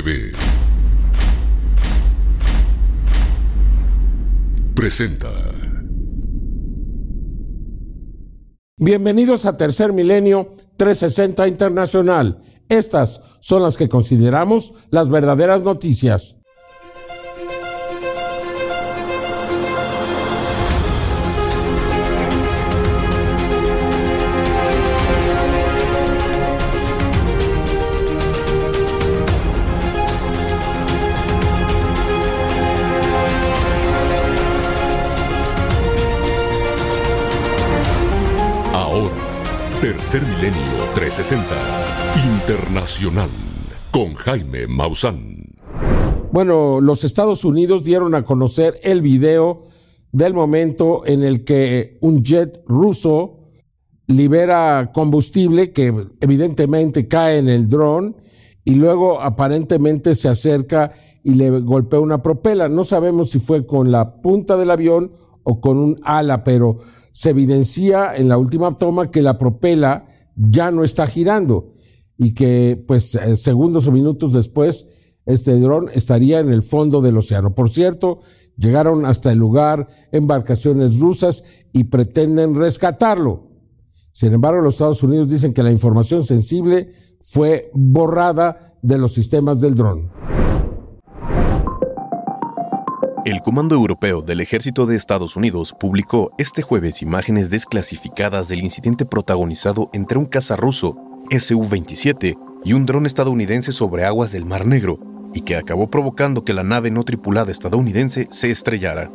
TV presenta. Bienvenidos a Tercer Milenio 360 Internacional. Estas son las que consideramos las verdaderas noticias. Tercer Milenio 360 Internacional con Jaime Maussan. Bueno, los Estados Unidos dieron a conocer el video del momento en el que un jet ruso libera combustible que evidentemente cae en el dron y luego aparentemente se acerca y le golpea una propela. No sabemos si fue con la punta del avión o con un ala, pero se evidencia en la última toma que la propela ya no está girando y que pues eh, segundos o minutos después este dron estaría en el fondo del océano. Por cierto, llegaron hasta el lugar embarcaciones rusas y pretenden rescatarlo. Sin embargo, los Estados Unidos dicen que la información sensible fue borrada de los sistemas del dron. El Comando Europeo del Ejército de Estados Unidos publicó este jueves imágenes desclasificadas del incidente protagonizado entre un caza ruso Su-27 y un dron estadounidense sobre aguas del Mar Negro, y que acabó provocando que la nave no tripulada estadounidense se estrellara.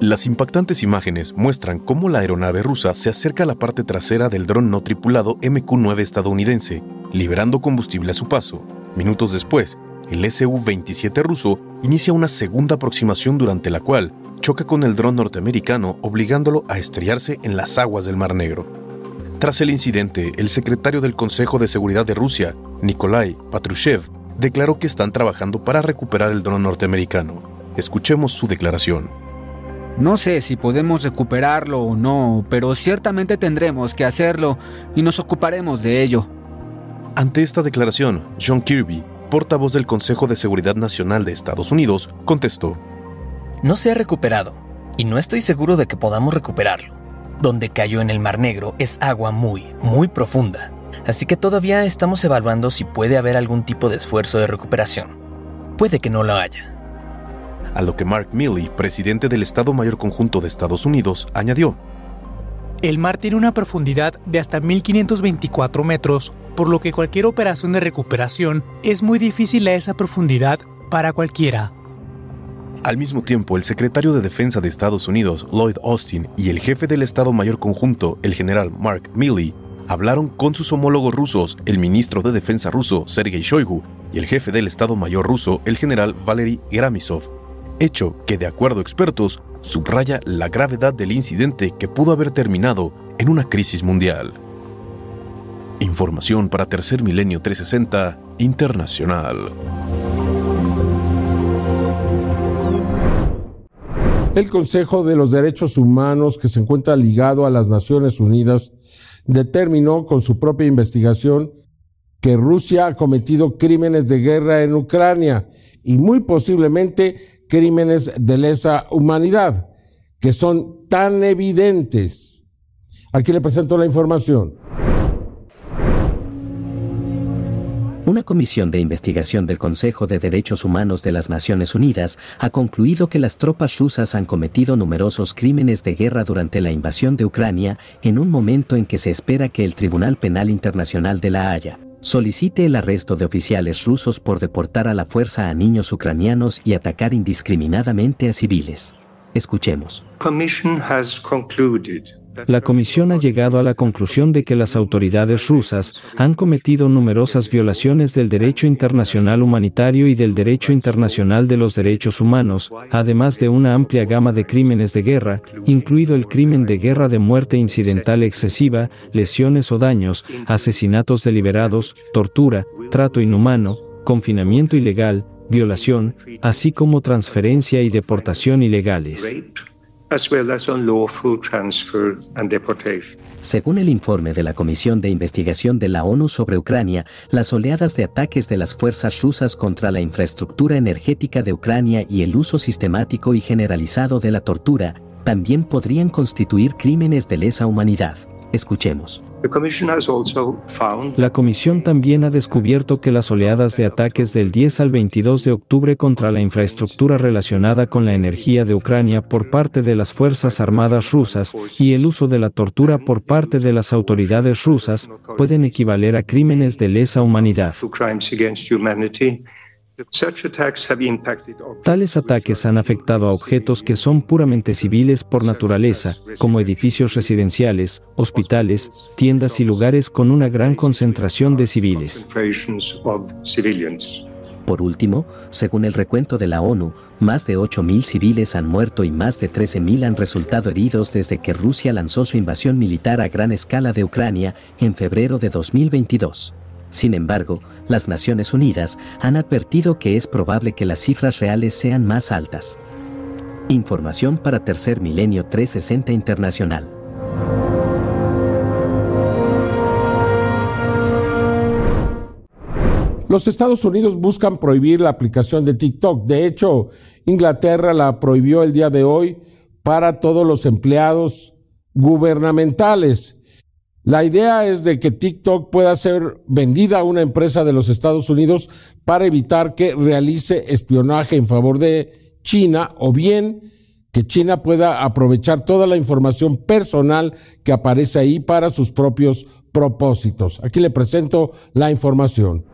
Las impactantes imágenes muestran cómo la aeronave rusa se acerca a la parte trasera del dron no tripulado MQ-9 estadounidense, liberando combustible a su paso. Minutos después, el Su-27 ruso inicia una segunda aproximación durante la cual choca con el dron norteamericano obligándolo a estrellarse en las aguas del Mar Negro. Tras el incidente, el secretario del Consejo de Seguridad de Rusia, Nikolai Patrushev, declaró que están trabajando para recuperar el dron norteamericano. Escuchemos su declaración. No sé si podemos recuperarlo o no, pero ciertamente tendremos que hacerlo y nos ocuparemos de ello. Ante esta declaración, John Kirby, portavoz del Consejo de Seguridad Nacional de Estados Unidos, contestó. No se ha recuperado, y no estoy seguro de que podamos recuperarlo. Donde cayó en el Mar Negro es agua muy, muy profunda, así que todavía estamos evaluando si puede haber algún tipo de esfuerzo de recuperación. Puede que no lo haya. A lo que Mark Milley, presidente del Estado Mayor Conjunto de Estados Unidos, añadió. El mar tiene una profundidad de hasta 1524 metros, por lo que cualquier operación de recuperación es muy difícil a esa profundidad para cualquiera. Al mismo tiempo, el secretario de Defensa de Estados Unidos, Lloyd Austin, y el jefe del Estado Mayor Conjunto, el general Mark Milley, hablaron con sus homólogos rusos, el ministro de Defensa ruso, Sergei Shoigu, y el jefe del Estado Mayor ruso, el general Valery Gramisov, hecho que, de acuerdo a expertos, subraya la gravedad del incidente que pudo haber terminado en una crisis mundial. Información para Tercer Milenio 360 Internacional. El Consejo de los Derechos Humanos, que se encuentra ligado a las Naciones Unidas, determinó con su propia investigación que Rusia ha cometido crímenes de guerra en Ucrania y muy posiblemente crímenes de lesa humanidad, que son tan evidentes. Aquí le presento la información. Una comisión de investigación del Consejo de Derechos Humanos de las Naciones Unidas ha concluido que las tropas rusas han cometido numerosos crímenes de guerra durante la invasión de Ucrania, en un momento en que se espera que el Tribunal Penal Internacional de La Haya solicite el arresto de oficiales rusos por deportar a la fuerza a niños ucranianos y atacar indiscriminadamente a civiles. Escuchemos. La Comisión ha llegado a la conclusión de que las autoridades rusas han cometido numerosas violaciones del derecho internacional humanitario y del derecho internacional de los derechos humanos, además de una amplia gama de crímenes de guerra, incluido el crimen de guerra de muerte incidental excesiva, lesiones o daños, asesinatos deliberados, tortura, trato inhumano, confinamiento ilegal, violación, así como transferencia y deportación ilegales. Según el informe de la Comisión de Investigación de la ONU sobre Ucrania, las oleadas de ataques de las fuerzas rusas contra la infraestructura energética de Ucrania y el uso sistemático y generalizado de la tortura también podrían constituir crímenes de lesa humanidad. Escuchemos. La Comisión también ha descubierto que las oleadas de ataques del 10 al 22 de octubre contra la infraestructura relacionada con la energía de Ucrania por parte de las Fuerzas Armadas rusas y el uso de la tortura por parte de las autoridades rusas pueden equivaler a crímenes de lesa humanidad. Tales ataques han afectado a objetos que son puramente civiles por naturaleza, como edificios residenciales, hospitales, tiendas y lugares con una gran concentración de civiles. Por último, según el recuento de la ONU, más de 8.000 civiles han muerto y más de 13.000 han resultado heridos desde que Rusia lanzó su invasión militar a gran escala de Ucrania en febrero de 2022. Sin embargo, las Naciones Unidas han advertido que es probable que las cifras reales sean más altas. Información para Tercer Milenio 360 Internacional. Los Estados Unidos buscan prohibir la aplicación de TikTok. De hecho, Inglaterra la prohibió el día de hoy para todos los empleados gubernamentales. La idea es de que TikTok pueda ser vendida a una empresa de los Estados Unidos para evitar que realice espionaje en favor de China o bien que China pueda aprovechar toda la información personal que aparece ahí para sus propios propósitos. Aquí le presento la información.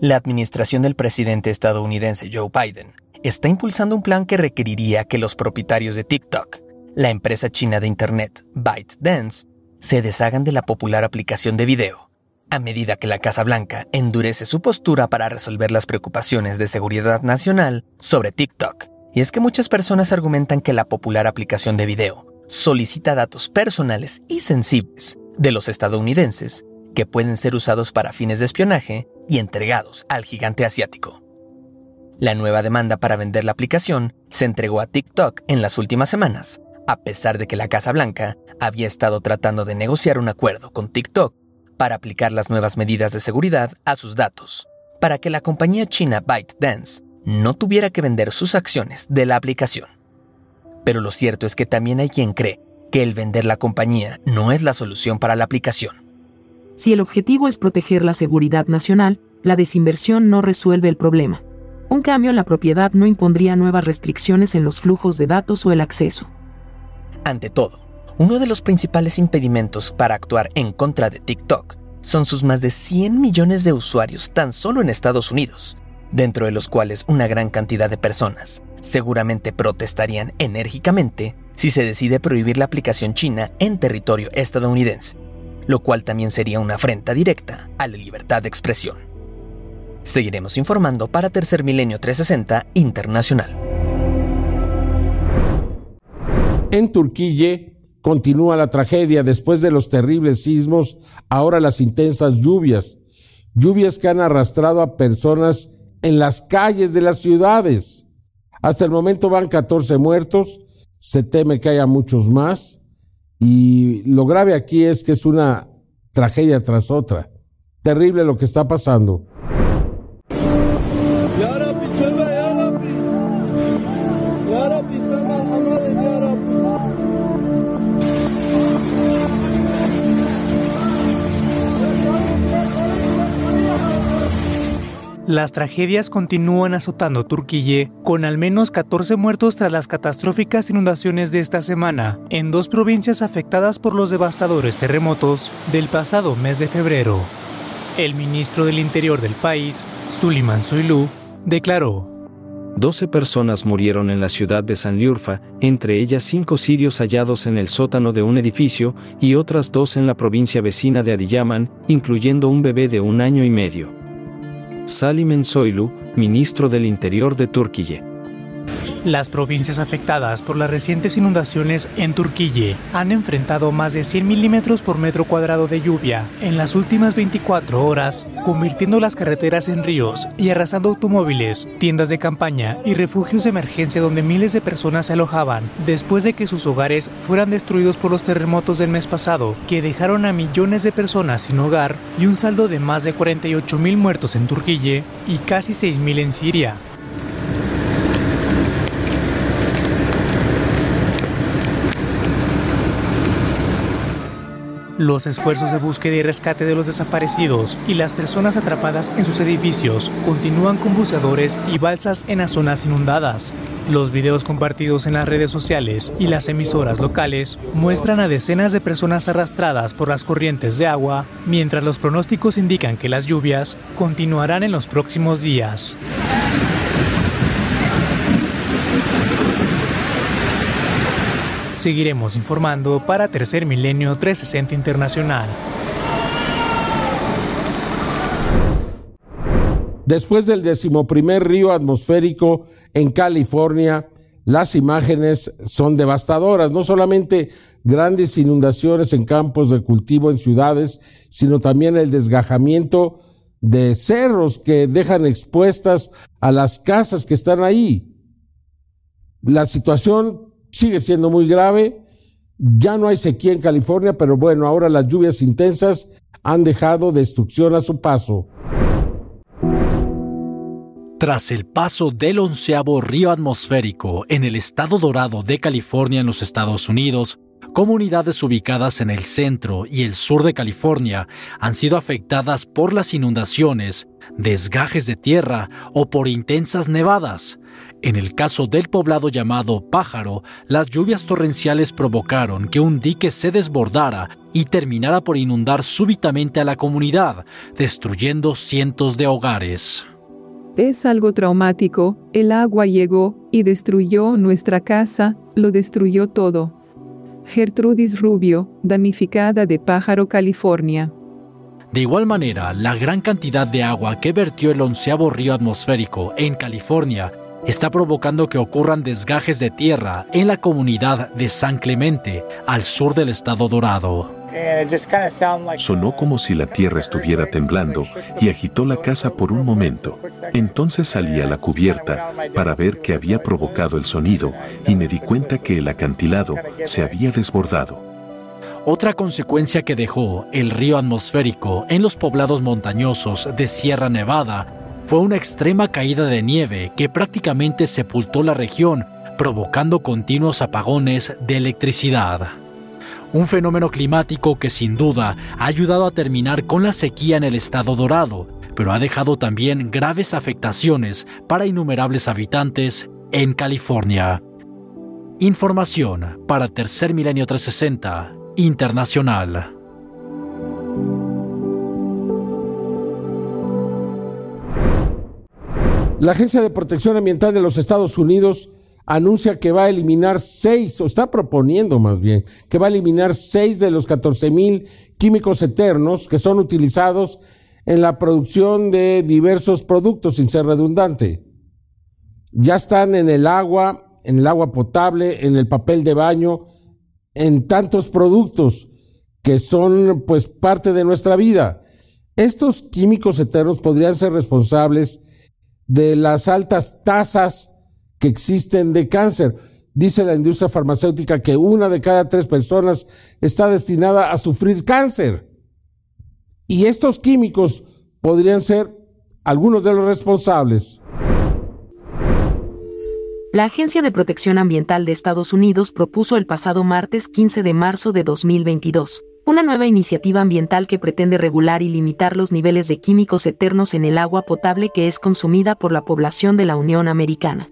La administración del presidente estadounidense Joe Biden está impulsando un plan que requeriría que los propietarios de TikTok la empresa china de Internet ByteDance se deshagan de la popular aplicación de video, a medida que la Casa Blanca endurece su postura para resolver las preocupaciones de seguridad nacional sobre TikTok. Y es que muchas personas argumentan que la popular aplicación de video solicita datos personales y sensibles de los estadounidenses que pueden ser usados para fines de espionaje y entregados al gigante asiático. La nueva demanda para vender la aplicación se entregó a TikTok en las últimas semanas, a pesar de que la Casa Blanca había estado tratando de negociar un acuerdo con TikTok para aplicar las nuevas medidas de seguridad a sus datos, para que la compañía china ByteDance no tuviera que vender sus acciones de la aplicación. Pero lo cierto es que también hay quien cree que el vender la compañía no es la solución para la aplicación. Si el objetivo es proteger la seguridad nacional, la desinversión no resuelve el problema. Un cambio en la propiedad no impondría nuevas restricciones en los flujos de datos o el acceso. Ante todo, uno de los principales impedimentos para actuar en contra de TikTok son sus más de 100 millones de usuarios tan solo en Estados Unidos, dentro de los cuales una gran cantidad de personas seguramente protestarían enérgicamente si se decide prohibir la aplicación china en territorio estadounidense, lo cual también sería una afrenta directa a la libertad de expresión. Seguiremos informando para Tercer Milenio 360 Internacional. En Turquía continúa la tragedia después de los terribles sismos, ahora las intensas lluvias, lluvias que han arrastrado a personas en las calles de las ciudades. Hasta el momento van 14 muertos, se teme que haya muchos más y lo grave aquí es que es una tragedia tras otra. Terrible lo que está pasando. Las tragedias continúan azotando Turquía, con al menos 14 muertos tras las catastróficas inundaciones de esta semana, en dos provincias afectadas por los devastadores terremotos del pasado mes de febrero. El ministro del Interior del país, Suliman Soylu, declaró 12 personas murieron en la ciudad de Sanliurfa, entre ellas cinco sirios hallados en el sótano de un edificio y otras dos en la provincia vecina de Adiyaman, incluyendo un bebé de un año y medio. Salim Soylu, ministro del Interior de Turquía. Las provincias afectadas por las recientes inundaciones en Turquía han enfrentado más de 100 milímetros por metro cuadrado de lluvia en las últimas 24 horas, convirtiendo las carreteras en ríos y arrasando automóviles, tiendas de campaña y refugios de emergencia donde miles de personas se alojaban después de que sus hogares fueran destruidos por los terremotos del mes pasado, que dejaron a millones de personas sin hogar y un saldo de más de 48 mil muertos en Turquía y casi 6 mil en Siria. Los esfuerzos de búsqueda y rescate de los desaparecidos y las personas atrapadas en sus edificios continúan con buceadores y balsas en las zonas inundadas. Los videos compartidos en las redes sociales y las emisoras locales muestran a decenas de personas arrastradas por las corrientes de agua, mientras los pronósticos indican que las lluvias continuarán en los próximos días. Seguiremos informando para Tercer Milenio 360 Internacional. Después del decimoprimer río atmosférico en California, las imágenes son devastadoras, no solamente grandes inundaciones en campos de cultivo en ciudades, sino también el desgajamiento de cerros que dejan expuestas a las casas que están ahí. La situación sigue siendo muy grave. Ya no hay sequía en California, pero bueno, ahora las lluvias intensas han dejado destrucción a su paso. Tras el paso del onceavo río atmosférico en el estado dorado de California en los Estados Unidos, comunidades ubicadas en el centro y el sur de California han sido afectadas por las inundaciones, desgajes de tierra o por intensas nevadas. En el caso del poblado llamado Pájaro, las lluvias torrenciales provocaron que un dique se desbordara y terminara por inundar súbitamente a la comunidad, destruyendo cientos de hogares. Es algo traumático, el agua llegó y destruyó nuestra casa, lo destruyó todo. Gertrudis Rubio, damnificada de Pájaro, California. De igual manera, la gran cantidad de agua que vertió el onceavo río atmosférico en California está provocando que ocurran desgajes de tierra en la comunidad de San Clemente, al sur del estado dorado. Sonó como si la tierra estuviera temblando y agitó la casa por un momento. Entonces salí a la cubierta para ver qué había provocado el sonido y me di cuenta que el acantilado se había desbordado. Otra consecuencia que dejó el río atmosférico en los poblados montañosos de Sierra Nevada fue una extrema caída de nieve que prácticamente sepultó la región, provocando continuos apagones de electricidad. Un fenómeno climático que sin duda ha ayudado a terminar con la sequía en el estado dorado, pero ha dejado también graves afectaciones para innumerables habitantes en California. Información para Tercer Milenio 360 Internacional. La Agencia de Protección Ambiental de los Estados Unidos anuncia que va a eliminar seis, o está proponiendo más bien, que va a eliminar seis de los 14 mil químicos eternos que son utilizados en la producción de diversos productos, sin ser redundante. Ya están en el agua, en el agua potable, en el papel de baño, en tantos productos que son pues parte de nuestra vida. Estos químicos eternos podrían ser responsables de las altas tasas que existen de cáncer. Dice la industria farmacéutica que una de cada tres personas está destinada a sufrir cáncer. Y estos químicos podrían ser algunos de los responsables. La Agencia de Protección Ambiental de Estados Unidos propuso el pasado martes 15 de marzo de 2022 una nueva iniciativa ambiental que pretende regular y limitar los niveles de químicos eternos en el agua potable que es consumida por la población de la Unión Americana.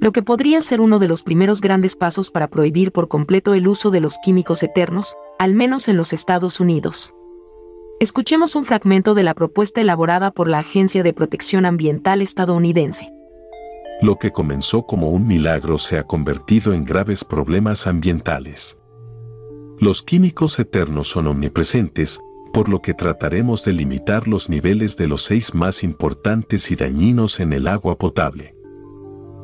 Lo que podría ser uno de los primeros grandes pasos para prohibir por completo el uso de los químicos eternos, al menos en los Estados Unidos. Escuchemos un fragmento de la propuesta elaborada por la Agencia de Protección Ambiental estadounidense. Lo que comenzó como un milagro se ha convertido en graves problemas ambientales. Los químicos eternos son omnipresentes, por lo que trataremos de limitar los niveles de los seis más importantes y dañinos en el agua potable.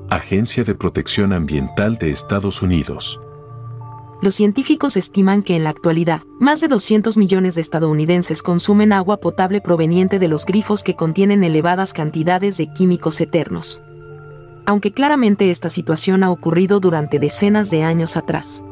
Agencia de Protección Ambiental de Estados Unidos. Los científicos estiman que en la actualidad, más de 200 millones de estadounidenses consumen agua potable proveniente de los grifos que contienen elevadas cantidades de químicos eternos. Aunque claramente esta situación ha ocurrido durante decenas de años atrás.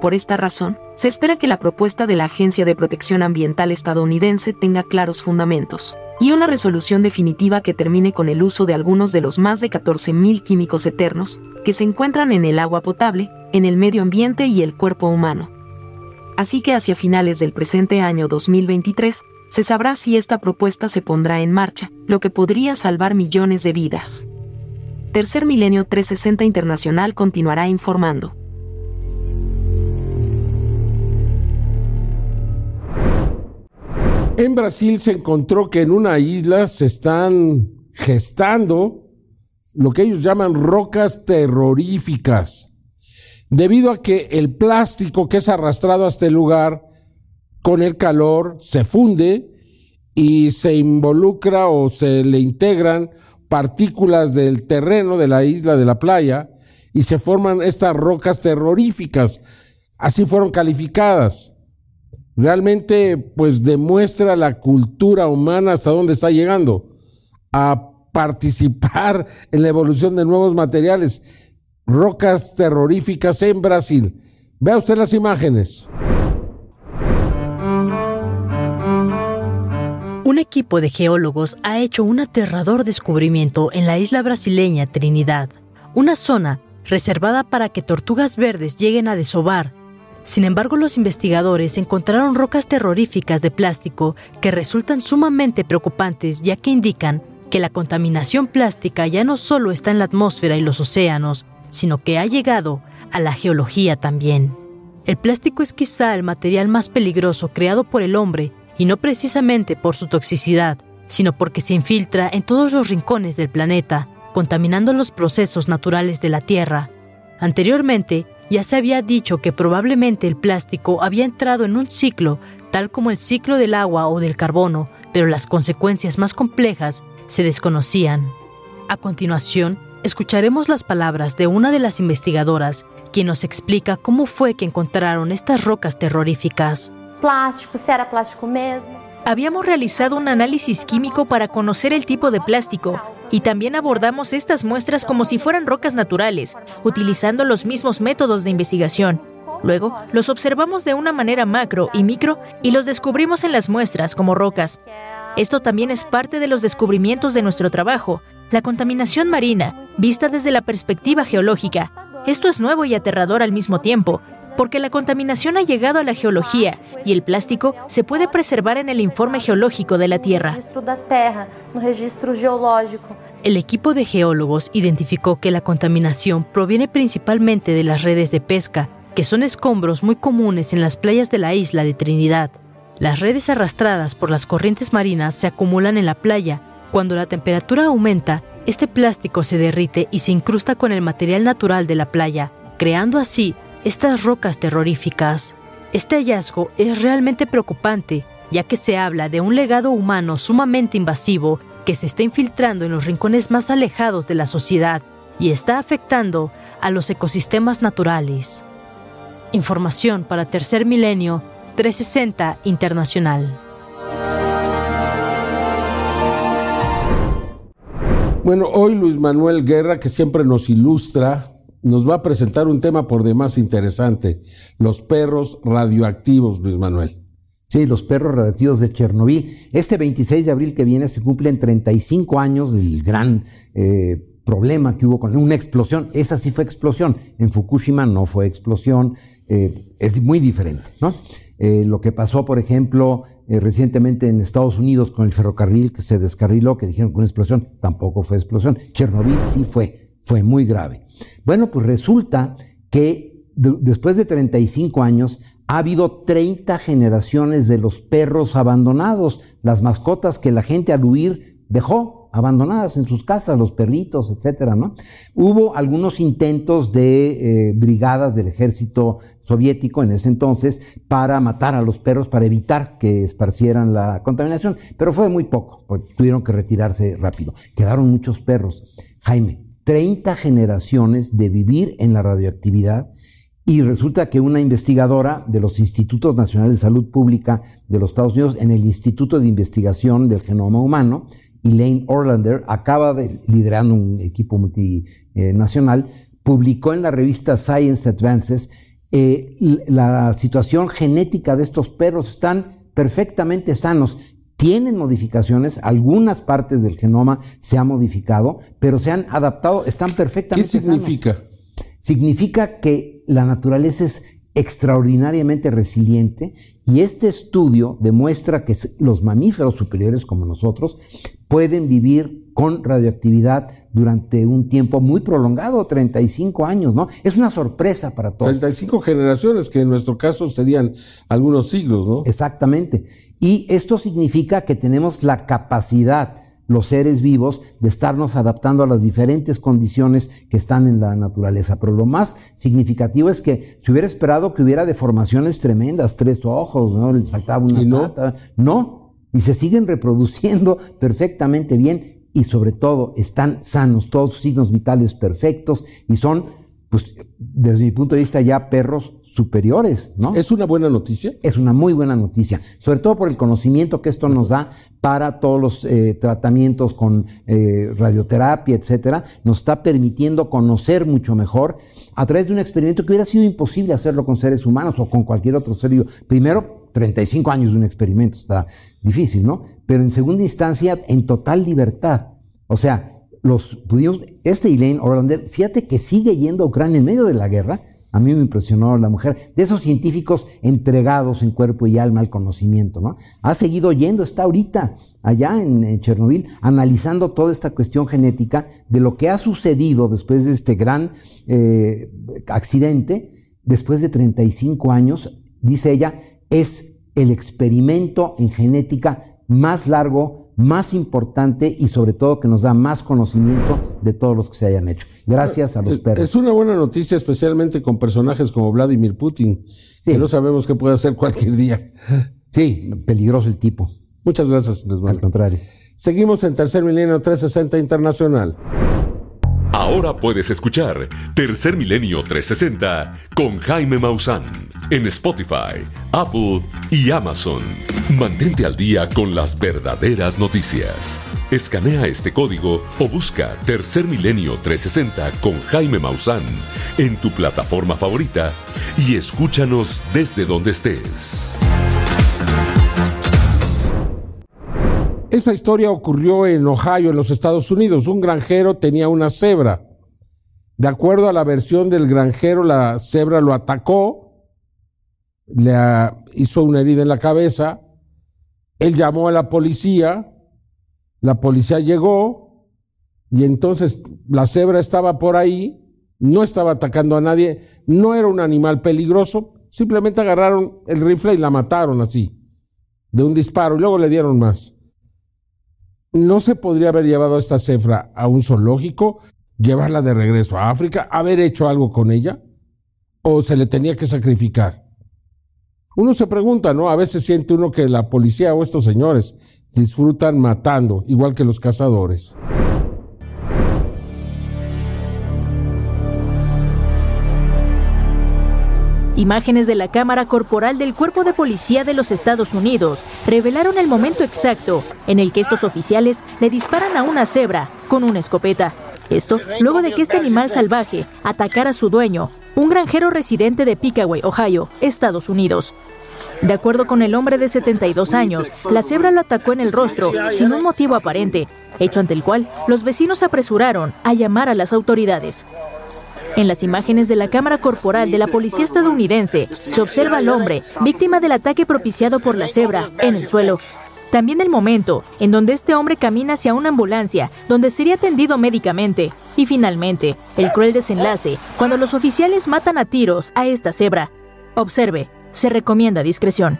Por esta razón, se espera que la propuesta de la Agencia de Protección Ambiental estadounidense tenga claros fundamentos y una resolución definitiva que termine con el uso de algunos de los más de 14.000 químicos eternos que se encuentran en el agua potable, en el medio ambiente y el cuerpo humano. Así que hacia finales del presente año 2023, se sabrá si esta propuesta se pondrá en marcha, lo que podría salvar millones de vidas. Tercer Milenio 360 Internacional continuará informando. En Brasil se encontró que en una isla se están gestando lo que ellos llaman rocas terroríficas, debido a que el plástico que es arrastrado a este lugar con el calor se funde y se involucra o se le integran partículas del terreno de la isla, de la playa, y se forman estas rocas terroríficas. Así fueron calificadas realmente pues demuestra la cultura humana hasta dónde está llegando a participar en la evolución de nuevos materiales, rocas terroríficas en Brasil. Vea usted las imágenes. Un equipo de geólogos ha hecho un aterrador descubrimiento en la isla brasileña Trinidad, una zona reservada para que tortugas verdes lleguen a desovar sin embargo, los investigadores encontraron rocas terroríficas de plástico que resultan sumamente preocupantes ya que indican que la contaminación plástica ya no solo está en la atmósfera y los océanos, sino que ha llegado a la geología también. El plástico es quizá el material más peligroso creado por el hombre y no precisamente por su toxicidad, sino porque se infiltra en todos los rincones del planeta, contaminando los procesos naturales de la Tierra. Anteriormente, ya se había dicho que probablemente el plástico había entrado en un ciclo tal como el ciclo del agua o del carbono, pero las consecuencias más complejas se desconocían. A continuación, escucharemos las palabras de una de las investigadoras, quien nos explica cómo fue que encontraron estas rocas terroríficas. Plástico, era plástico Habíamos realizado un análisis químico para conocer el tipo de plástico y también abordamos estas muestras como si fueran rocas naturales, utilizando los mismos métodos de investigación. Luego, los observamos de una manera macro y micro y los descubrimos en las muestras como rocas. Esto también es parte de los descubrimientos de nuestro trabajo, la contaminación marina, vista desde la perspectiva geológica. Esto es nuevo y aterrador al mismo tiempo, porque la contaminación ha llegado a la geología y el plástico se puede preservar en el informe geológico de la Tierra. El equipo de geólogos identificó que la contaminación proviene principalmente de las redes de pesca, que son escombros muy comunes en las playas de la isla de Trinidad. Las redes arrastradas por las corrientes marinas se acumulan en la playa. Cuando la temperatura aumenta, este plástico se derrite y se incrusta con el material natural de la playa, creando así estas rocas terroríficas. Este hallazgo es realmente preocupante, ya que se habla de un legado humano sumamente invasivo que se está infiltrando en los rincones más alejados de la sociedad y está afectando a los ecosistemas naturales. Información para Tercer Milenio 360 Internacional. Bueno, hoy Luis Manuel Guerra, que siempre nos ilustra nos va a presentar un tema por demás interesante, los perros radioactivos, Luis Manuel. Sí, los perros radioactivos de Chernobyl. Este 26 de abril que viene se cumplen 35 años del gran eh, problema que hubo con una explosión. Esa sí fue explosión. En Fukushima no fue explosión. Eh, es muy diferente, ¿no? Eh, lo que pasó, por ejemplo, recientemente en Estados Unidos con el ferrocarril que se descarriló, que dijeron que una explosión, tampoco fue explosión. Chernobyl sí fue, fue muy grave. Bueno, pues resulta que después de 35 años ha habido 30 generaciones de los perros abandonados, las mascotas que la gente al huir dejó abandonadas en sus casas, los perritos, etcétera, ¿no? Hubo algunos intentos de eh, brigadas del ejército soviético en ese entonces para matar a los perros, para evitar que esparcieran la contaminación, pero fue muy poco, pues tuvieron que retirarse rápido. Quedaron muchos perros. Jaime, 30 generaciones de vivir en la radioactividad y resulta que una investigadora de los Institutos Nacionales de Salud Pública de los Estados Unidos en el Instituto de Investigación del Genoma Humano, Elaine Orlander, acaba de, liderando un equipo multinacional, publicó en la revista Science Advances eh, la situación genética de estos perros. Están perfectamente sanos. Tienen modificaciones, algunas partes del genoma se han modificado, pero se han adaptado, están perfectamente ¿Qué significa? Significa que la naturaleza es extraordinariamente resiliente y este estudio demuestra que los mamíferos superiores como nosotros pueden vivir con radioactividad durante un tiempo muy prolongado, 35 años, ¿no? Es una sorpresa para todos. 35 generaciones, que en nuestro caso serían algunos siglos, ¿no? Exactamente. Y esto significa que tenemos la capacidad los seres vivos de estarnos adaptando a las diferentes condiciones que están en la naturaleza. Pero lo más significativo es que se hubiera esperado que hubiera deformaciones tremendas, tres ojos, ¿no? Les faltaba una ¿Y no? pata. No, y se siguen reproduciendo perfectamente bien y sobre todo están sanos, todos sus signos vitales perfectos y son, pues, desde mi punto de vista ya perros superiores, ¿no? ¿Es una buena noticia? Es una muy buena noticia, sobre todo por el conocimiento que esto nos da para todos los eh, tratamientos con eh, radioterapia, etcétera. Nos está permitiendo conocer mucho mejor a través de un experimento que hubiera sido imposible hacerlo con seres humanos o con cualquier otro ser vivo. Primero, 35 años de un experimento, está difícil, ¿no? Pero en segunda instancia, en total libertad. O sea, los pudimos, este Elaine Orlander, fíjate que sigue yendo a Ucrania en medio de la guerra, a mí me impresionó la mujer, de esos científicos entregados en cuerpo y alma al conocimiento, ¿no? Ha seguido yendo, está ahorita allá en, en, Chernobyl, analizando toda esta cuestión genética de lo que ha sucedido después de este gran eh, accidente, después de 35 años, dice ella, es el experimento en genética más largo, más importante y sobre todo que nos da más conocimiento de todos los que se hayan hecho. Gracias a los perros. Es una buena noticia, especialmente con personajes como Vladimir Putin, sí. que no sabemos qué puede hacer cualquier día. Sí, peligroso el tipo. Muchas gracias, Al contrario. Seguimos en Tercer Milenio 360 Internacional. Ahora puedes escuchar Tercer Milenio 360 con Jaime Maussan en Spotify, Apple y Amazon. Mantente al día con las verdaderas noticias. Escanea este código o busca Tercer Milenio 360 con Jaime Maussan en tu plataforma favorita y escúchanos desde donde estés. Esta historia ocurrió en Ohio, en los Estados Unidos. Un granjero tenía una cebra. De acuerdo a la versión del granjero, la cebra lo atacó, le hizo una herida en la cabeza. Él llamó a la policía, la policía llegó y entonces la cebra estaba por ahí, no estaba atacando a nadie, no era un animal peligroso, simplemente agarraron el rifle y la mataron así, de un disparo, y luego le dieron más. ¿No se podría haber llevado esta cefra a un zoológico, llevarla de regreso a África, haber hecho algo con ella? ¿O se le tenía que sacrificar? Uno se pregunta, ¿no? A veces siente uno que la policía o estos señores disfrutan matando, igual que los cazadores. Imágenes de la cámara corporal del Cuerpo de Policía de los Estados Unidos revelaron el momento exacto en el que estos oficiales le disparan a una cebra con una escopeta. Esto luego de que este animal salvaje atacara a su dueño, un granjero residente de Pickaway, Ohio, Estados Unidos. De acuerdo con el hombre de 72 años, la cebra lo atacó en el rostro sin un motivo aparente, hecho ante el cual los vecinos apresuraron a llamar a las autoridades. En las imágenes de la cámara corporal de la policía estadounidense se observa al hombre, víctima del ataque propiciado por la cebra, en el suelo. También el momento en donde este hombre camina hacia una ambulancia donde sería atendido médicamente. Y finalmente, el cruel desenlace cuando los oficiales matan a tiros a esta cebra. Observe, se recomienda discreción.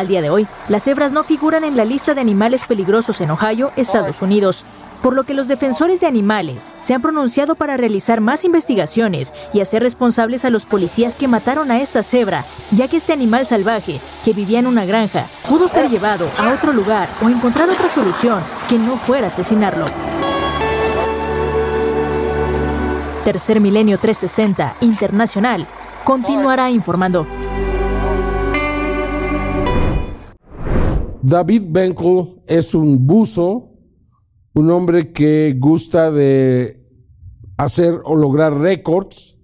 Al día de hoy, las cebras no figuran en la lista de animales peligrosos en Ohio, Estados Unidos, por lo que los defensores de animales se han pronunciado para realizar más investigaciones y hacer responsables a los policías que mataron a esta cebra, ya que este animal salvaje, que vivía en una granja, pudo ser llevado a otro lugar o encontrar otra solución que no fuera asesinarlo. Tercer Milenio 360 Internacional continuará informando. David Benko es un buzo un hombre que gusta de hacer o lograr récords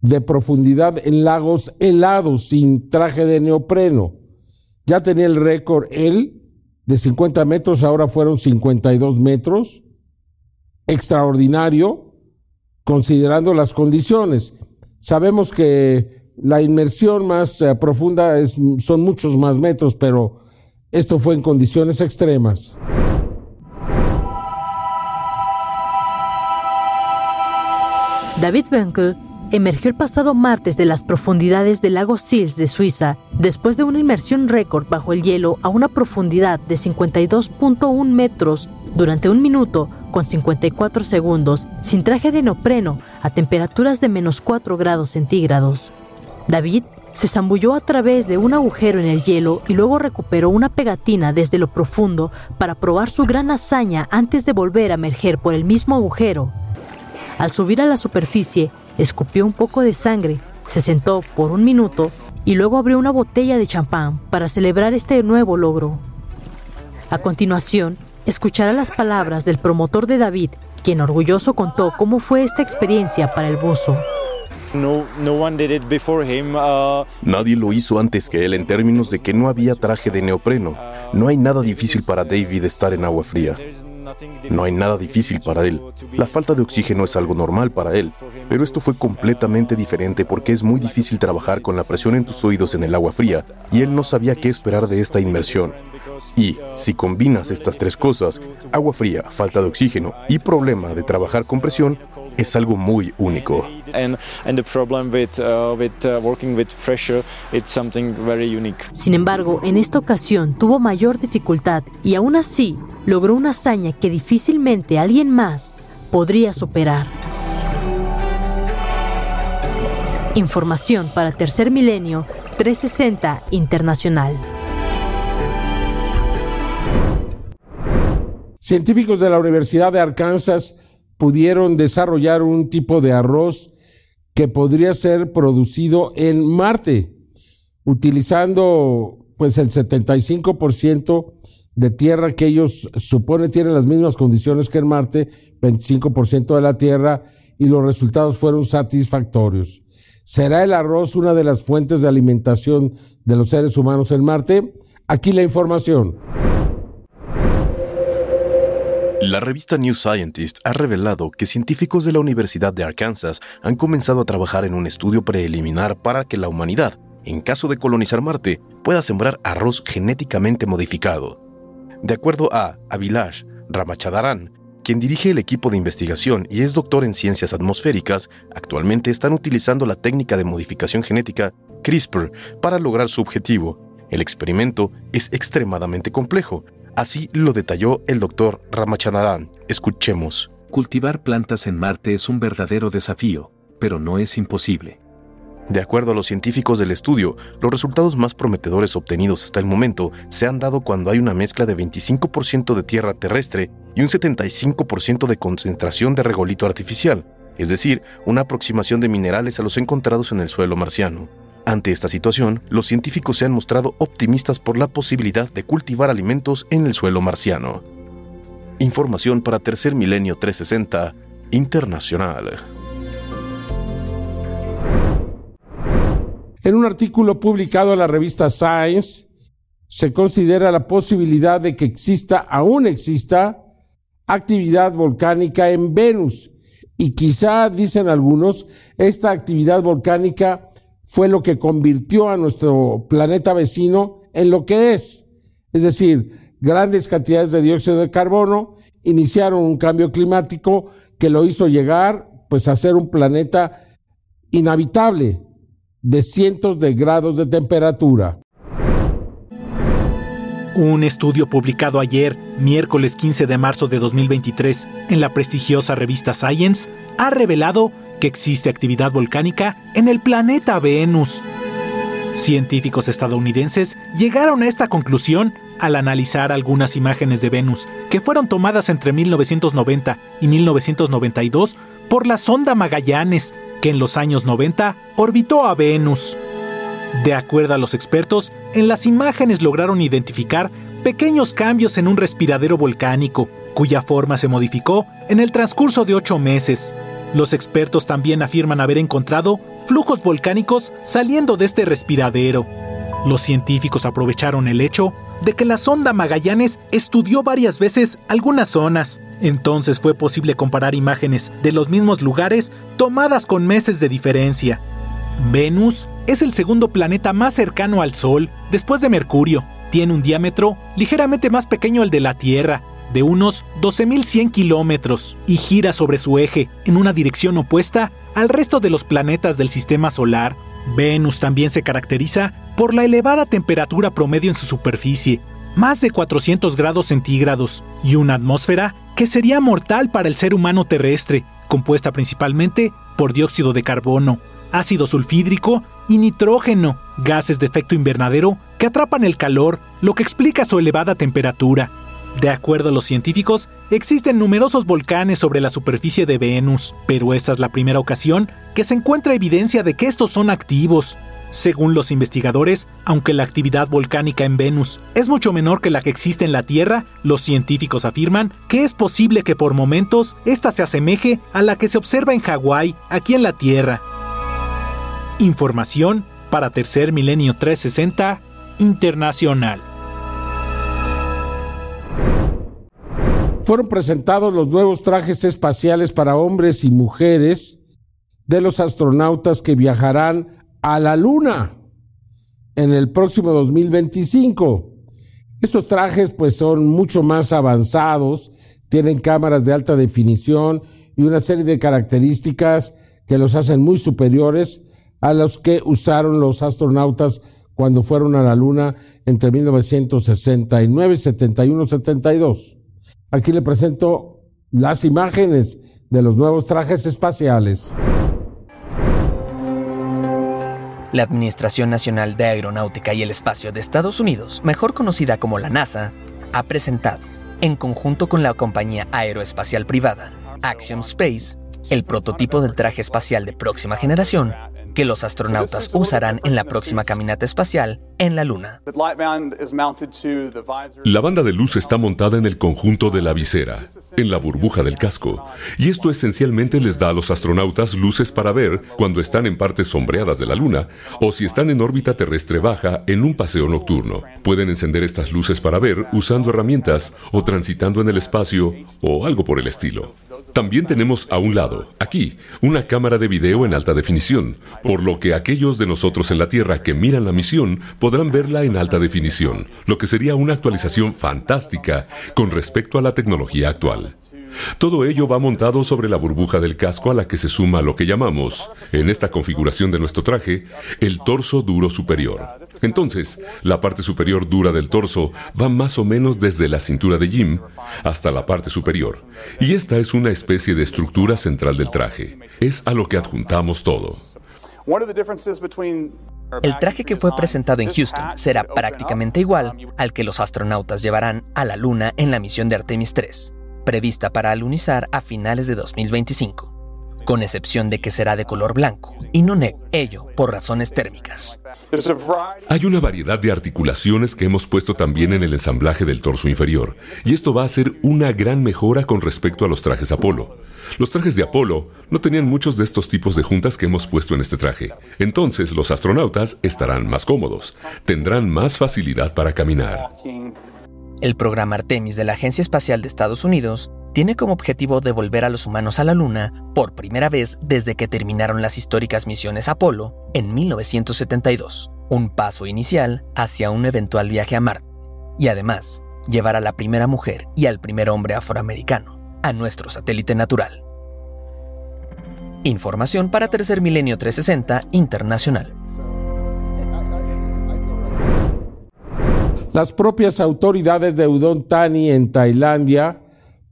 de profundidad en lagos helados sin traje de neopreno. Ya tenía el récord él de 50 metros, ahora fueron 52 metros. Extraordinario, considerando las condiciones. Sabemos que la inmersión más eh, profunda son muchos más metros, pero esto fue en condiciones extremas. David Benkel emergió el pasado martes de las profundidades del lago Sils de Suiza después de una inmersión récord bajo el hielo a una profundidad de 52.1 metros durante un minuto con 54 segundos sin traje de neopreno a temperaturas de menos 4 grados centígrados. David se zambulló a través de un agujero en el hielo y luego recuperó una pegatina desde lo profundo para probar su gran hazaña antes de volver a emerger por el mismo agujero al subir a la superficie, escupió un poco de sangre, se sentó por un minuto y luego abrió una botella de champán para celebrar este nuevo logro. A continuación, escuchará las palabras del promotor de David, quien orgulloso contó cómo fue esta experiencia para el buzo. Uh, Nadie lo hizo antes que él en términos de que no había traje de neopreno. No hay nada difícil para David estar en agua fría. No hay nada difícil para él. La falta de oxígeno es algo normal para él. Pero esto fue completamente diferente porque es muy difícil trabajar con la presión en tus oídos en el agua fría y él no sabía qué esperar de esta inmersión. Y si combinas estas tres cosas, agua fría, falta de oxígeno y problema de trabajar con presión, es algo muy único. Sin embargo, en esta ocasión tuvo mayor dificultad y aún así logró una hazaña que difícilmente alguien más podría superar. Información para Tercer Milenio 360 Internacional. Científicos de la Universidad de Arkansas pudieron desarrollar un tipo de arroz que podría ser producido en Marte, utilizando pues el 75% de tierra que ellos supone tienen las mismas condiciones que en Marte, 25% de la tierra, y los resultados fueron satisfactorios. ¿Será el arroz una de las fuentes de alimentación de los seres humanos en Marte? Aquí la información. La revista New Scientist ha revelado que científicos de la Universidad de Arkansas han comenzado a trabajar en un estudio preliminar para que la humanidad, en caso de colonizar Marte, pueda sembrar arroz genéticamente modificado. De acuerdo a Avilash Ramachadaran, quien dirige el equipo de investigación y es doctor en ciencias atmosféricas, actualmente están utilizando la técnica de modificación genética CRISPR para lograr su objetivo. El experimento es extremadamente complejo, Así lo detalló el doctor Ramachandran. Escuchemos. Cultivar plantas en Marte es un verdadero desafío, pero no es imposible. De acuerdo a los científicos del estudio, los resultados más prometedores obtenidos hasta el momento se han dado cuando hay una mezcla de 25% de tierra terrestre y un 75% de concentración de regolito artificial, es decir, una aproximación de minerales a los encontrados en el suelo marciano. Ante esta situación, los científicos se han mostrado optimistas por la posibilidad de cultivar alimentos en el suelo marciano. Información para Tercer Milenio 360 Internacional. En un artículo publicado en la revista Science, se considera la posibilidad de que exista, aún exista, actividad volcánica en Venus. Y quizá, dicen algunos, esta actividad volcánica fue lo que convirtió a nuestro planeta vecino en lo que es. Es decir, grandes cantidades de dióxido de carbono iniciaron un cambio climático que lo hizo llegar pues a ser un planeta inhabitable de cientos de grados de temperatura. Un estudio publicado ayer, miércoles 15 de marzo de 2023, en la prestigiosa revista Science, ha revelado que existe actividad volcánica en el planeta Venus. Científicos estadounidenses llegaron a esta conclusión al analizar algunas imágenes de Venus que fueron tomadas entre 1990 y 1992 por la sonda Magallanes, que en los años 90 orbitó a Venus. De acuerdo a los expertos, en las imágenes lograron identificar pequeños cambios en un respiradero volcánico, cuya forma se modificó en el transcurso de ocho meses. Los expertos también afirman haber encontrado flujos volcánicos saliendo de este respiradero. Los científicos aprovecharon el hecho de que la sonda Magallanes estudió varias veces algunas zonas. Entonces fue posible comparar imágenes de los mismos lugares tomadas con meses de diferencia. Venus es el segundo planeta más cercano al Sol, después de Mercurio. Tiene un diámetro ligeramente más pequeño al de la Tierra, de unos 12.100 kilómetros, y gira sobre su eje en una dirección opuesta al resto de los planetas del Sistema Solar. Venus también se caracteriza por la elevada temperatura promedio en su superficie, más de 400 grados centígrados, y una atmósfera que sería mortal para el ser humano terrestre, compuesta principalmente por dióxido de carbono, ácido sulfídrico y nitrógeno, gases de efecto invernadero que atrapan el calor, lo que explica su elevada temperatura. De acuerdo a los científicos, existen numerosos volcanes sobre la superficie de Venus, pero esta es la primera ocasión que se encuentra evidencia de que estos son activos. Según los investigadores, aunque la actividad volcánica en Venus es mucho menor que la que existe en la Tierra, los científicos afirman que es posible que por momentos ésta se asemeje a la que se observa en Hawái, aquí en la Tierra. Información para Tercer Milenio 360 Internacional. Fueron presentados los nuevos trajes espaciales para hombres y mujeres de los astronautas que viajarán a la Luna en el próximo 2025. Estos trajes pues son mucho más avanzados, tienen cámaras de alta definición y una serie de características que los hacen muy superiores a los que usaron los astronautas cuando fueron a la Luna entre 1969, 71, 72. Aquí le presento las imágenes de los nuevos trajes espaciales. La Administración Nacional de Aeronáutica y el Espacio de Estados Unidos, mejor conocida como la NASA, ha presentado, en conjunto con la compañía aeroespacial privada Axiom Space, el prototipo del traje espacial de próxima generación que los astronautas usarán en la próxima caminata espacial en la Luna. La banda de luz está montada en el conjunto de la visera, en la burbuja del casco, y esto esencialmente les da a los astronautas luces para ver cuando están en partes sombreadas de la Luna o si están en órbita terrestre baja en un paseo nocturno. Pueden encender estas luces para ver usando herramientas o transitando en el espacio o algo por el estilo. También tenemos a un lado, aquí, una cámara de video en alta definición, por lo que aquellos de nosotros en la Tierra que miran la misión podrán verla en alta definición, lo que sería una actualización fantástica con respecto a la tecnología actual. Todo ello va montado sobre la burbuja del casco a la que se suma lo que llamamos, en esta configuración de nuestro traje, el torso duro superior. Entonces, la parte superior dura del torso va más o menos desde la cintura de Jim hasta la parte superior, y esta es una especie de estructura central del traje. Es a lo que adjuntamos todo. El traje que fue presentado en Houston será prácticamente igual al que los astronautas llevarán a la Luna en la misión de Artemis 3 prevista para alunizar a finales de 2025, con excepción de que será de color blanco y no negro, ello por razones térmicas. Hay una variedad de articulaciones que hemos puesto también en el ensamblaje del torso inferior, y esto va a ser una gran mejora con respecto a los trajes Apolo. Los trajes de Apolo no tenían muchos de estos tipos de juntas que hemos puesto en este traje. Entonces los astronautas estarán más cómodos, tendrán más facilidad para caminar. El programa Artemis de la Agencia Espacial de Estados Unidos tiene como objetivo devolver a los humanos a la Luna por primera vez desde que terminaron las históricas misiones Apolo en 1972, un paso inicial hacia un eventual viaje a Marte, y además llevar a la primera mujer y al primer hombre afroamericano a nuestro satélite natural. Información para Tercer Milenio 360 Internacional. Las propias autoridades de Udon Thani en Tailandia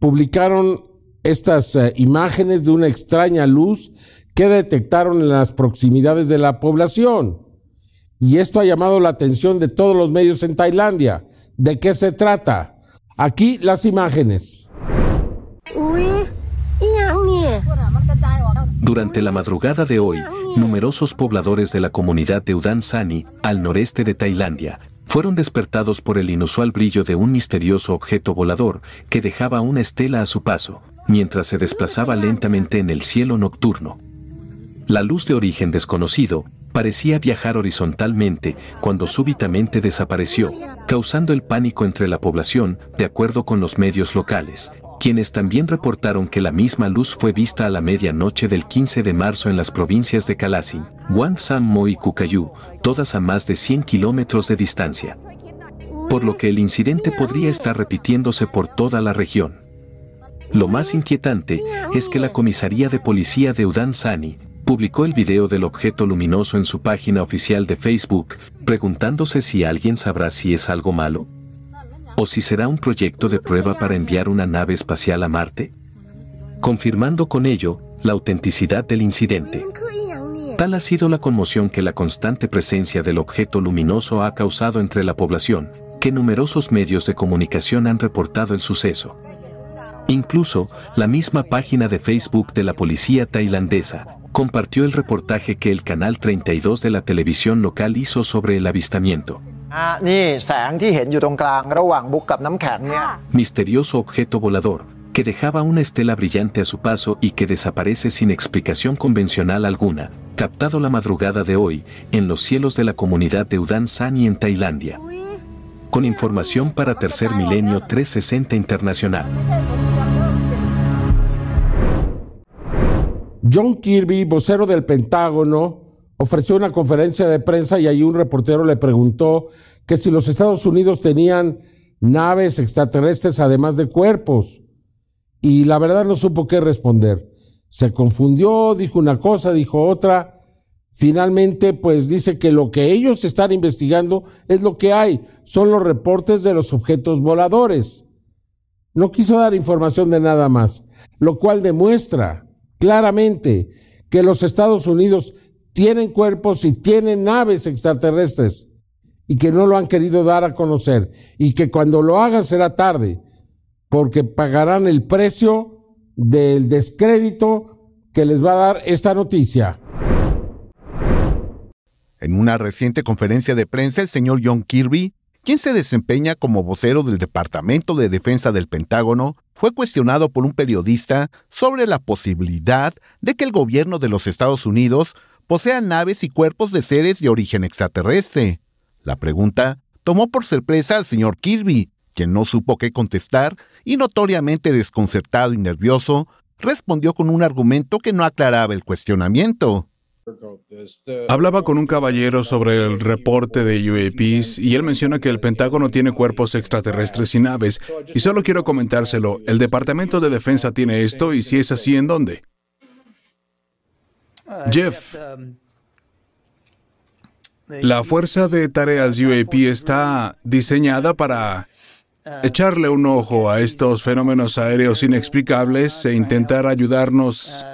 publicaron estas eh, imágenes de una extraña luz que detectaron en las proximidades de la población. Y esto ha llamado la atención de todos los medios en Tailandia. ¿De qué se trata? Aquí las imágenes. Durante la madrugada de hoy, numerosos pobladores de la comunidad de Udan Sani, al noreste de Tailandia, fueron despertados por el inusual brillo de un misterioso objeto volador que dejaba una estela a su paso, mientras se desplazaba lentamente en el cielo nocturno. La luz de origen desconocido parecía viajar horizontalmente cuando súbitamente desapareció, causando el pánico entre la población, de acuerdo con los medios locales, quienes también reportaron que la misma luz fue vista a la medianoche del 15 de marzo en las provincias de Kalasin, Mo y Kukayu, todas a más de 100 kilómetros de distancia. Por lo que el incidente podría estar repitiéndose por toda la región. Lo más inquietante es que la comisaría de policía de Udan Sani publicó el video del objeto luminoso en su página oficial de Facebook, preguntándose si alguien sabrá si es algo malo o si será un proyecto de prueba para enviar una nave espacial a Marte, confirmando con ello la autenticidad del incidente. Tal ha sido la conmoción que la constante presencia del objeto luminoso ha causado entre la población, que numerosos medios de comunicación han reportado el suceso. Incluso, la misma página de Facebook de la policía tailandesa compartió el reportaje que el canal 32 de la televisión local hizo sobre el avistamiento. Misterioso objeto volador, que dejaba una estela brillante a su paso y que desaparece sin explicación convencional alguna, captado la madrugada de hoy en los cielos de la comunidad de Udan Sani en Tailandia. Con información para Tercer Milenio 360 Internacional. John Kirby, vocero del Pentágono, ofreció una conferencia de prensa y ahí un reportero le preguntó que si los Estados Unidos tenían naves extraterrestres además de cuerpos. Y la verdad no supo qué responder. Se confundió, dijo una cosa, dijo otra. Finalmente, pues dice que lo que ellos están investigando es lo que hay, son los reportes de los objetos voladores. No quiso dar información de nada más, lo cual demuestra claramente que los Estados Unidos tienen cuerpos y tienen naves extraterrestres y que no lo han querido dar a conocer y que cuando lo hagan será tarde porque pagarán el precio del descrédito que les va a dar esta noticia. En una reciente conferencia de prensa, el señor John Kirby, quien se desempeña como vocero del Departamento de Defensa del Pentágono, fue cuestionado por un periodista sobre la posibilidad de que el gobierno de los Estados Unidos posean naves y cuerpos de seres de origen extraterrestre. La pregunta tomó por sorpresa al señor Kirby, quien no supo qué contestar y notoriamente desconcertado y nervioso, respondió con un argumento que no aclaraba el cuestionamiento. Hablaba con un caballero sobre el reporte de UAPs y él menciona que el Pentágono tiene cuerpos extraterrestres y naves. Y solo quiero comentárselo, el Departamento de Defensa tiene esto y si es así, ¿en dónde? Jeff, la Fuerza de Tareas UAP está diseñada para echarle un ojo a estos fenómenos aéreos inexplicables e intentar ayudarnos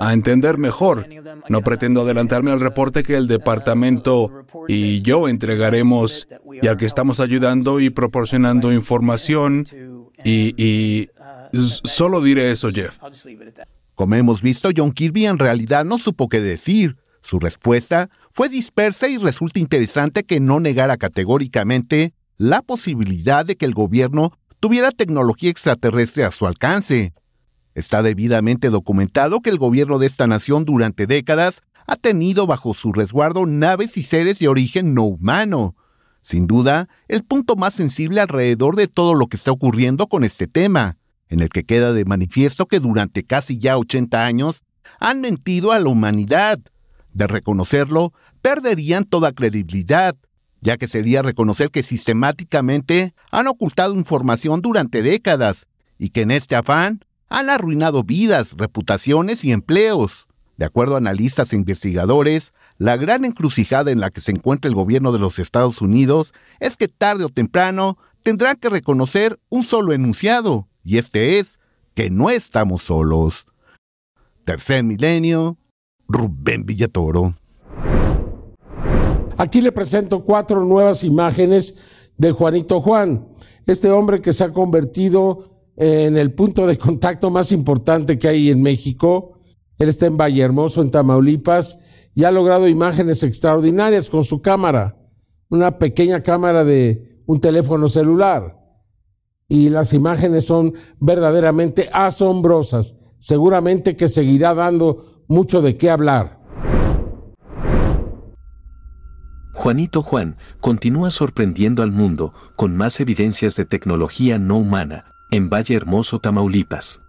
a entender mejor. No pretendo adelantarme al reporte que el departamento y yo entregaremos y al que estamos ayudando y proporcionando información y, y solo diré eso, Jeff. Como hemos visto, John Kirby en realidad no supo qué decir. Su respuesta fue dispersa y resulta interesante que no negara categóricamente la posibilidad de que el gobierno tuviera tecnología extraterrestre a su alcance. Está debidamente documentado que el gobierno de esta nación durante décadas ha tenido bajo su resguardo naves y seres de origen no humano. Sin duda, el punto más sensible alrededor de todo lo que está ocurriendo con este tema en el que queda de manifiesto que durante casi ya 80 años han mentido a la humanidad. De reconocerlo, perderían toda credibilidad, ya que sería reconocer que sistemáticamente han ocultado información durante décadas y que en este afán han arruinado vidas, reputaciones y empleos. De acuerdo a analistas e investigadores, la gran encrucijada en la que se encuentra el gobierno de los Estados Unidos es que tarde o temprano tendrán que reconocer un solo enunciado, y este es que no estamos solos. Tercer milenio, Rubén Villatoro. Aquí le presento cuatro nuevas imágenes de Juanito Juan, este hombre que se ha convertido en el punto de contacto más importante que hay en México. Él está en Vallehermoso, en Tamaulipas, y ha logrado imágenes extraordinarias con su cámara, una pequeña cámara de un teléfono celular. Y las imágenes son verdaderamente asombrosas. Seguramente que seguirá dando mucho de qué hablar. Juanito Juan continúa sorprendiendo al mundo con más evidencias de tecnología no humana en Valle Hermoso, Tamaulipas.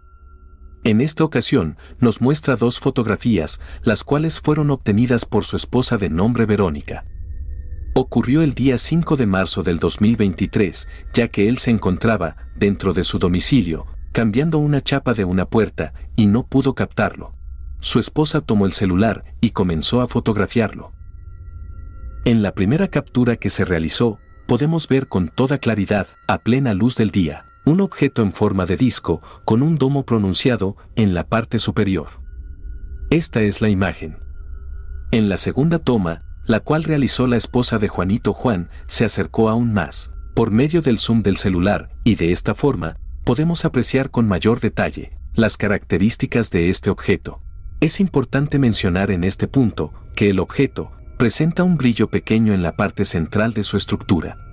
En esta ocasión, nos muestra dos fotografías, las cuales fueron obtenidas por su esposa de nombre Verónica. Ocurrió el día 5 de marzo del 2023, ya que él se encontraba, dentro de su domicilio, cambiando una chapa de una puerta, y no pudo captarlo. Su esposa tomó el celular y comenzó a fotografiarlo. En la primera captura que se realizó, podemos ver con toda claridad, a plena luz del día, un objeto en forma de disco con un domo pronunciado en la parte superior. Esta es la imagen. En la segunda toma, la cual realizó la esposa de Juanito Juan, se acercó aún más, por medio del zoom del celular, y de esta forma, podemos apreciar con mayor detalle las características de este objeto. Es importante mencionar en este punto que el objeto presenta un brillo pequeño en la parte central de su estructura.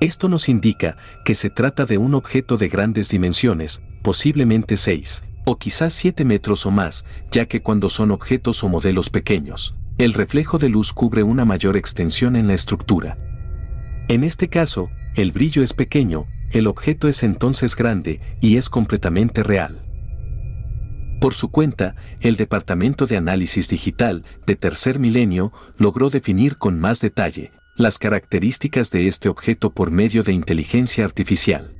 Esto nos indica que se trata de un objeto de grandes dimensiones, posiblemente 6 o quizás 7 metros o más, ya que cuando son objetos o modelos pequeños, el reflejo de luz cubre una mayor extensión en la estructura. En este caso, el brillo es pequeño, el objeto es entonces grande y es completamente real. Por su cuenta, el Departamento de Análisis Digital de Tercer Milenio logró definir con más detalle las características de este objeto por medio de inteligencia artificial.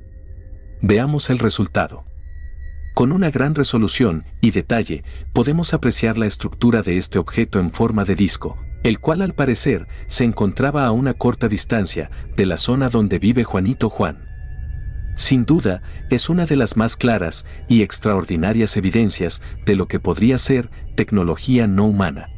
Veamos el resultado. Con una gran resolución y detalle, podemos apreciar la estructura de este objeto en forma de disco, el cual al parecer se encontraba a una corta distancia de la zona donde vive Juanito Juan. Sin duda, es una de las más claras y extraordinarias evidencias de lo que podría ser tecnología no humana.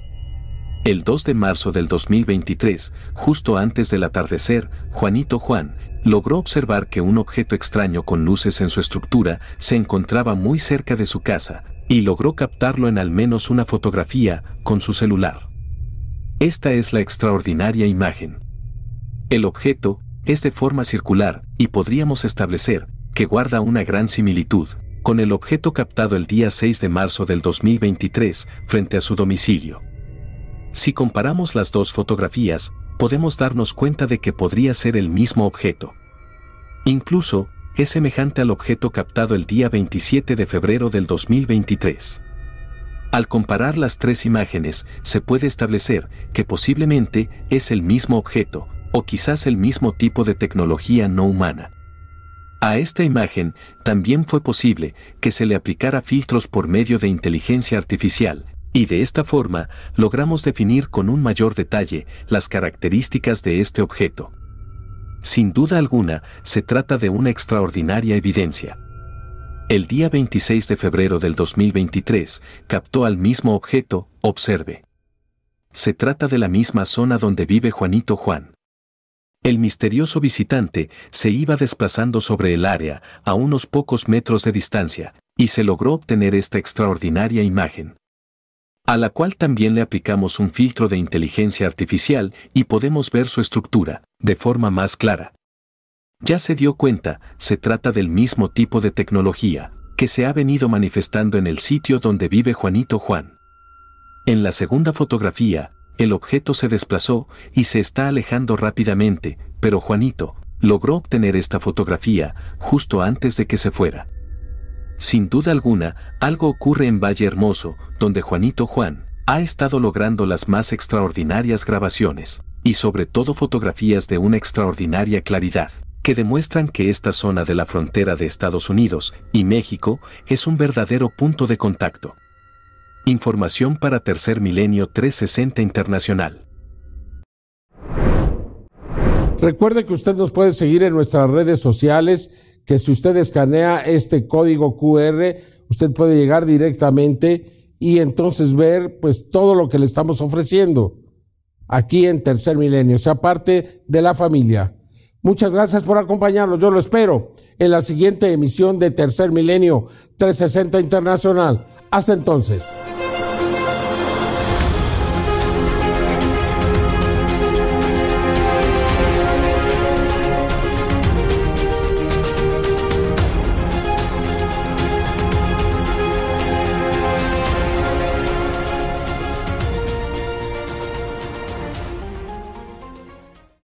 El 2 de marzo del 2023, justo antes del atardecer, Juanito Juan logró observar que un objeto extraño con luces en su estructura se encontraba muy cerca de su casa, y logró captarlo en al menos una fotografía con su celular. Esta es la extraordinaria imagen. El objeto es de forma circular y podríamos establecer que guarda una gran similitud con el objeto captado el día 6 de marzo del 2023 frente a su domicilio. Si comparamos las dos fotografías, podemos darnos cuenta de que podría ser el mismo objeto. Incluso, es semejante al objeto captado el día 27 de febrero del 2023. Al comparar las tres imágenes, se puede establecer que posiblemente es el mismo objeto, o quizás el mismo tipo de tecnología no humana. A esta imagen también fue posible que se le aplicara filtros por medio de inteligencia artificial, y de esta forma logramos definir con un mayor detalle las características de este objeto. Sin duda alguna, se trata de una extraordinaria evidencia. El día 26 de febrero del 2023 captó al mismo objeto, observe. Se trata de la misma zona donde vive Juanito Juan. El misterioso visitante se iba desplazando sobre el área a unos pocos metros de distancia, y se logró obtener esta extraordinaria imagen a la cual también le aplicamos un filtro de inteligencia artificial y podemos ver su estructura, de forma más clara. Ya se dio cuenta, se trata del mismo tipo de tecnología, que se ha venido manifestando en el sitio donde vive Juanito Juan. En la segunda fotografía, el objeto se desplazó y se está alejando rápidamente, pero Juanito logró obtener esta fotografía justo antes de que se fuera. Sin duda alguna, algo ocurre en Valle Hermoso, donde Juanito Juan ha estado logrando las más extraordinarias grabaciones, y sobre todo fotografías de una extraordinaria claridad, que demuestran que esta zona de la frontera de Estados Unidos y México es un verdadero punto de contacto. Información para Tercer Milenio 360 Internacional. Recuerde que usted nos puede seguir en nuestras redes sociales, que si usted escanea este código QR, usted puede llegar directamente y entonces ver pues todo lo que le estamos ofreciendo aquí en Tercer Milenio, sea parte de la familia. Muchas gracias por acompañarnos. Yo lo espero en la siguiente emisión de Tercer Milenio 360 Internacional. Hasta entonces.